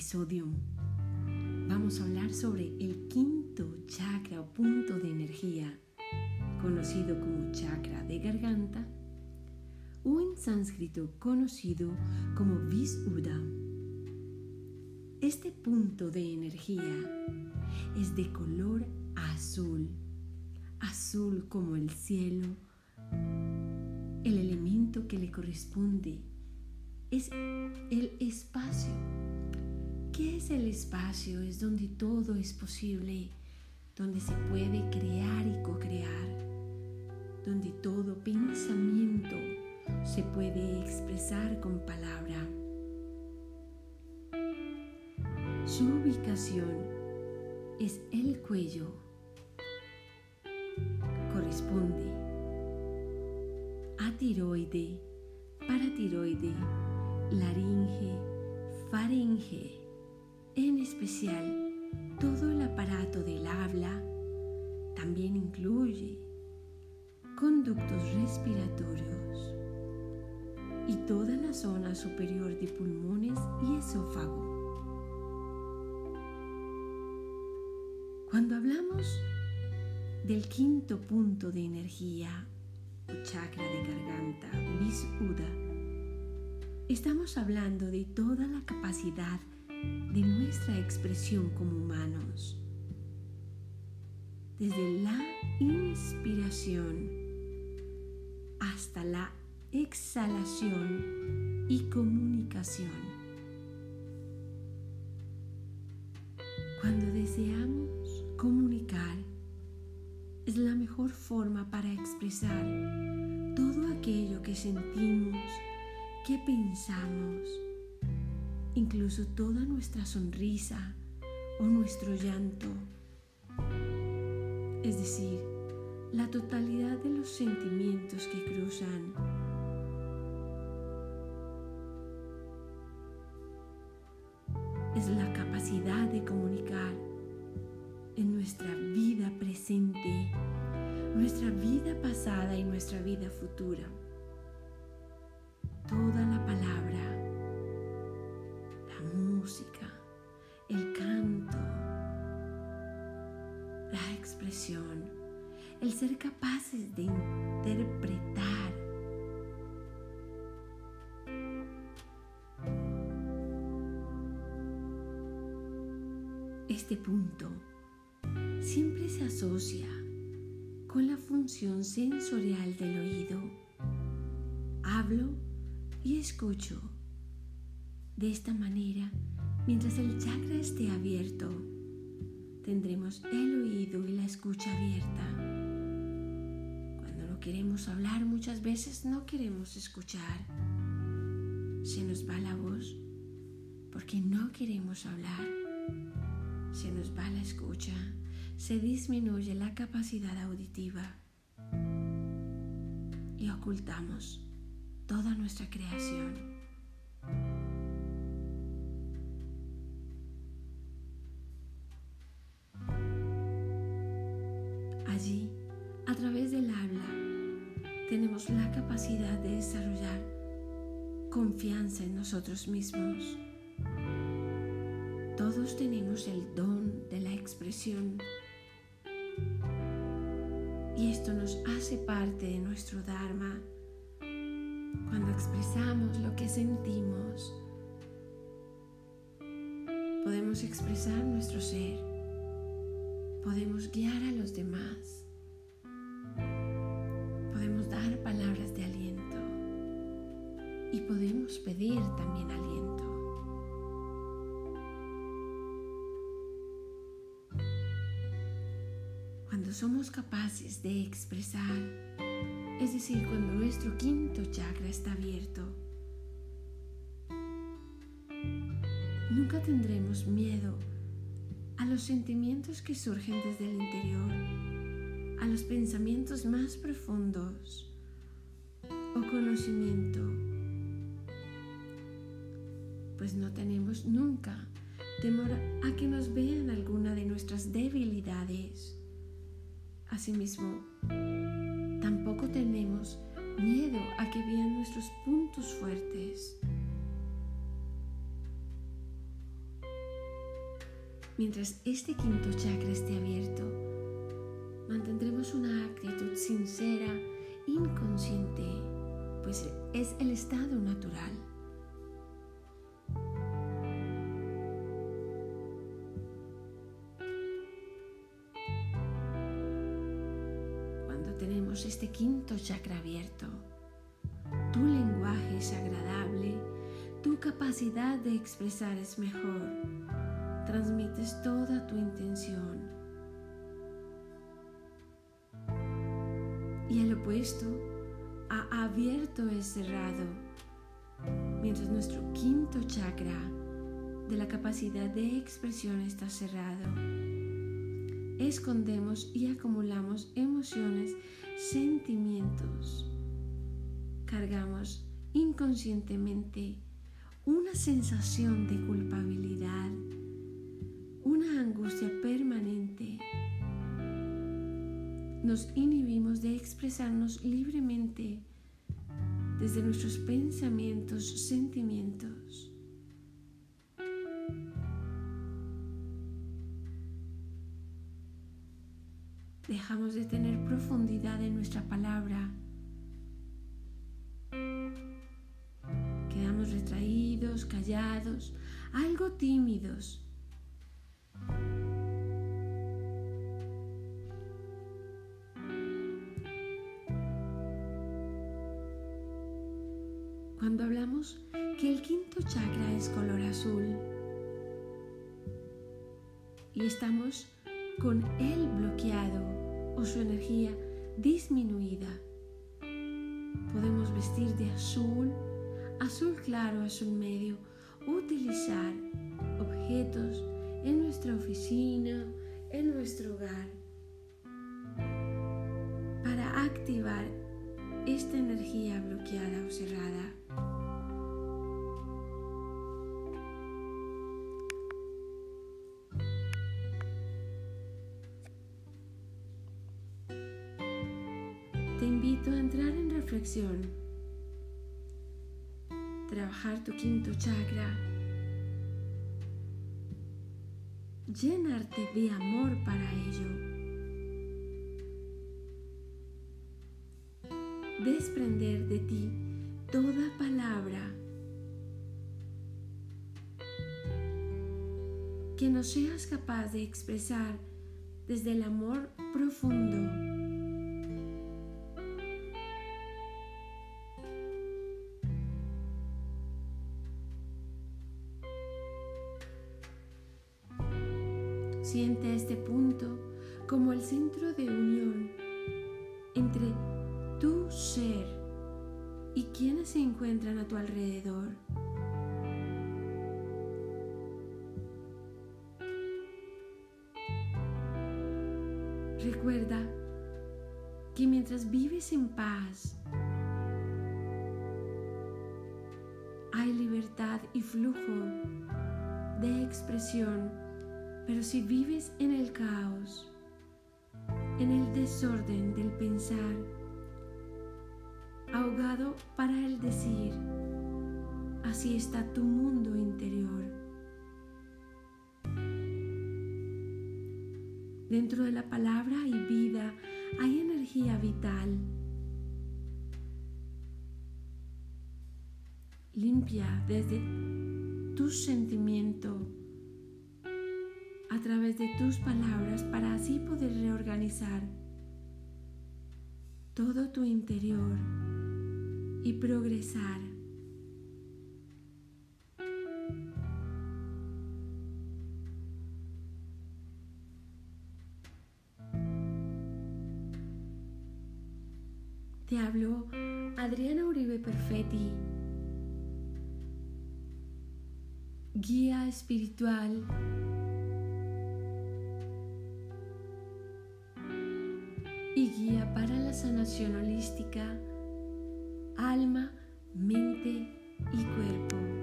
episodio vamos a hablar sobre el quinto chakra o punto de energía, conocido como chakra de garganta o en sánscrito conocido como Visuddha. Este punto de energía es de color azul, azul como el cielo, el elemento que le corresponde es el espacio. ¿Qué es el espacio? Es donde todo es posible, donde se puede crear y co-crear, donde todo pensamiento se puede expresar con palabra. Su ubicación es el cuello. Corresponde a tiroide, paratiroide, laringe, faringe, en especial todo el aparato del habla, también incluye conductos respiratorios y toda la zona superior de pulmones y esófago. Cuando hablamos del quinto punto de energía o chakra de garganta, Visuddha, Estamos hablando de toda la capacidad de nuestra expresión como humanos. Desde la inspiración hasta la exhalación y comunicación. Cuando deseamos comunicar, es la mejor forma para expresar todo aquello que sentimos qué pensamos, incluso toda nuestra sonrisa o nuestro llanto, es decir, la totalidad de los sentimientos que cruzan. Es la capacidad de comunicar en nuestra vida presente, nuestra vida pasada y nuestra vida futura Este punto siempre se asocia con la función sensorial del oído. Hablo y escucho. De esta manera, mientras el chakra esté abierto, tendremos el oído y la escucha abierta. Cuando no queremos hablar, muchas veces no queremos escuchar. Se nos va la voz porque no queremos hablar. Se nos va la escucha, se disminuye la capacidad auditiva y ocultamos toda nuestra creación. Allí, a través del habla, tenemos la capacidad de desarrollar confianza en nosotros mismos. Todos tenemos el don de la expresión. Y esto nos hace parte de nuestro Dharma. Cuando expresamos lo que sentimos, podemos expresar nuestro ser, podemos guiar a los demás, podemos dar palabras de aliento. Y podemos pedir también aliento. Somos capaces de expresar es decir, cuando nuestro quinto chakra está abierto. Nunca tendremos miedo a los sentimientos que surgen desde el interior, a los pensamientos más profundos o conocimiento, pues no tenemos nunca temor a que nos vean alguna de nuestras debilidades. Asimismo, Tampoco tenemos miedo a que vean nuestros puntos fuertes. Mientras este quinto chakra esté abierto, mantendremos una actitud sincera, inconsciente, pues es el estado natural. Este quinto chakra abierto, tu lenguaje es agradable, tu capacidad de expresar es mejor, transmites toda tu intención. Y el opuesto, a abierto es cerrado, mientras nuestro quinto chakra de la capacidad de expresión está cerrado. Escondemos y acumulamos emociones, sentimientos. Cargamos inconscientemente una sensación de culpabilidad, una angustia permanente nos inhibimos de expresarnos libremente desde nuestros pensamientos, sentimientos. Dejamos de tener profundidad en nuestra palabra. Quedamos retraídos, callados, algo tímidos cuando hablamos que el quinto chakra es color azul y estamos con él bloqueado o su energía disminuida. Podemos vestir de azul, azul claro, azul medio, utilizar objetos en nuestra oficina, en nuestro hogar, para activar esta energía bloqueada o cerrada. Reflexión, trabajar tu quinto chakra, llenarte de amor para ello. desprender de ti toda palabra que no seas capaz de expresar desde el amor profundo. Siente este punto como el centro de unión entre tu ser y quienes se encuentran a tu alrededor. Recuerda que mientras vives en paz, hay libertad y flujo de expresión, pero si vives en el caos, en el desorden del pensar, ahogado para el decir, así está tu mundo interior. Dentro de la palabra y vida hay energía vital. Limpia desde tu sentimiento a través de tus palabras para así poder reorganizar todo tu interior y progresar. Te hablo Adriana Uribe Perfetti, guía espiritual sanación alma, mente y cuerpo.